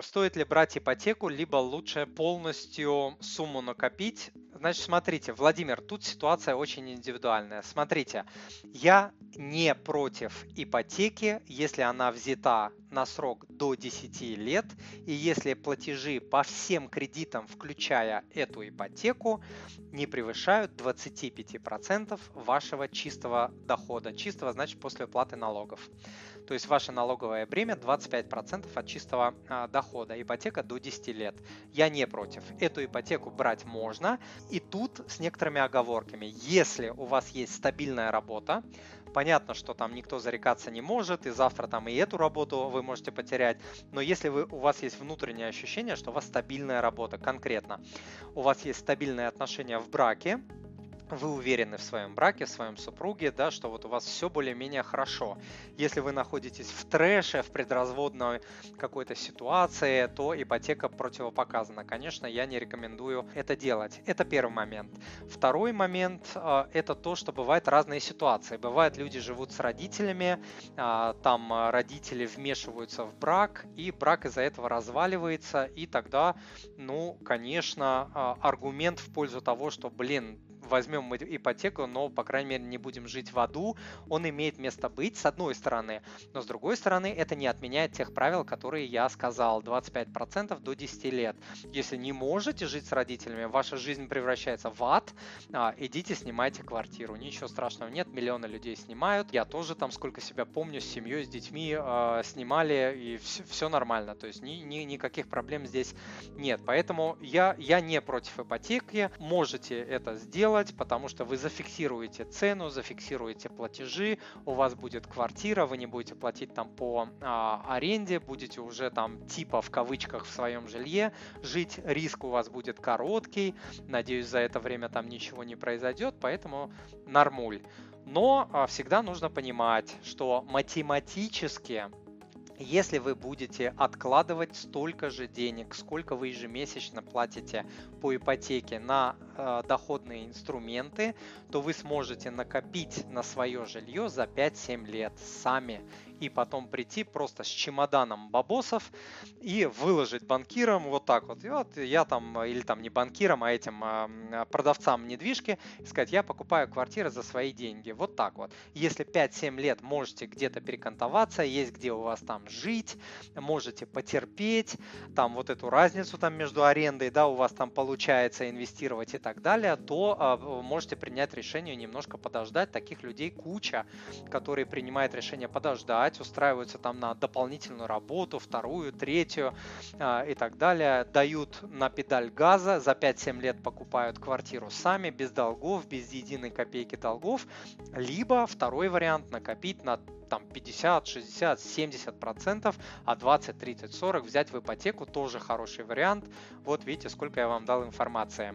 Стоит ли брать ипотеку, либо лучше полностью сумму накопить? Значит, смотрите, Владимир, тут ситуация очень индивидуальная. Смотрите, я не против ипотеки, если она взята на срок до 10 лет, и если платежи по всем кредитам, включая эту ипотеку, не превышают 25% вашего чистого дохода. Чистого значит после уплаты налогов. То есть ваше налоговое бремя 25% от чистого а, дохода. Ипотека до 10 лет. Я не против. Эту ипотеку брать можно. И тут с некоторыми оговорками. Если у вас есть стабильная работа, Понятно, что там никто зарекаться не может, и завтра там и эту работу вы можете потерять. Но если вы, у вас есть внутреннее ощущение, что у вас стабильная работа, конкретно, у вас есть стабильные отношения в браке, вы уверены в своем браке, в своем супруге, да, что вот у вас все более-менее хорошо. Если вы находитесь в трэше, в предразводной какой-то ситуации, то ипотека противопоказана. Конечно, я не рекомендую это делать. Это первый момент. Второй момент э, это то, что бывают разные ситуации. Бывает, люди живут с родителями, э, там родители вмешиваются в брак, и брак из-за этого разваливается, и тогда, ну, конечно, э, аргумент в пользу того, что, блин, возьмем ипотеку, но, по крайней мере, не будем жить в аду, он имеет место быть, с одной стороны. Но, с другой стороны, это не отменяет тех правил, которые я сказал, 25% до 10 лет. Если не можете жить с родителями, ваша жизнь превращается в ад, а, идите снимайте квартиру. Ничего страшного нет, миллионы людей снимают. Я тоже там, сколько себя помню, с семьей, с детьми э, снимали, и все, все нормально. То есть ни, ни, никаких проблем здесь нет. Поэтому я, я не против ипотеки. Можете это сделать делать, потому что вы зафиксируете цену, зафиксируете платежи, у вас будет квартира, вы не будете платить там по а, аренде, будете уже там типа в кавычках в своем жилье жить, риск у вас будет короткий, надеюсь за это время там ничего не произойдет, поэтому нормуль. Но а, всегда нужно понимать, что математически если вы будете откладывать столько же денег, сколько вы ежемесячно платите по ипотеке на э, доходные инструменты, то вы сможете накопить на свое жилье за 5-7 лет сами и потом прийти просто с чемоданом бабосов и выложить банкирам вот так вот. И вот я там, или там не банкирам, а этим а, продавцам недвижки, сказать, я покупаю квартиры за свои деньги. Вот так вот. Если 5-7 лет можете где-то перекантоваться, есть где у вас там жить, можете потерпеть, там вот эту разницу там между арендой, да, у вас там получается инвестировать и так далее, то а, можете принять решение немножко подождать. Таких людей куча, которые принимают решение подождать, брать, устраиваются там на дополнительную работу, вторую, третью э, и так далее, дают на педаль газа, за 5-7 лет покупают квартиру сами, без долгов, без единой копейки долгов, либо второй вариант накопить на там 50, 60, 70 процентов, а 20, 30, 40 взять в ипотеку тоже хороший вариант. Вот видите, сколько я вам дал информации.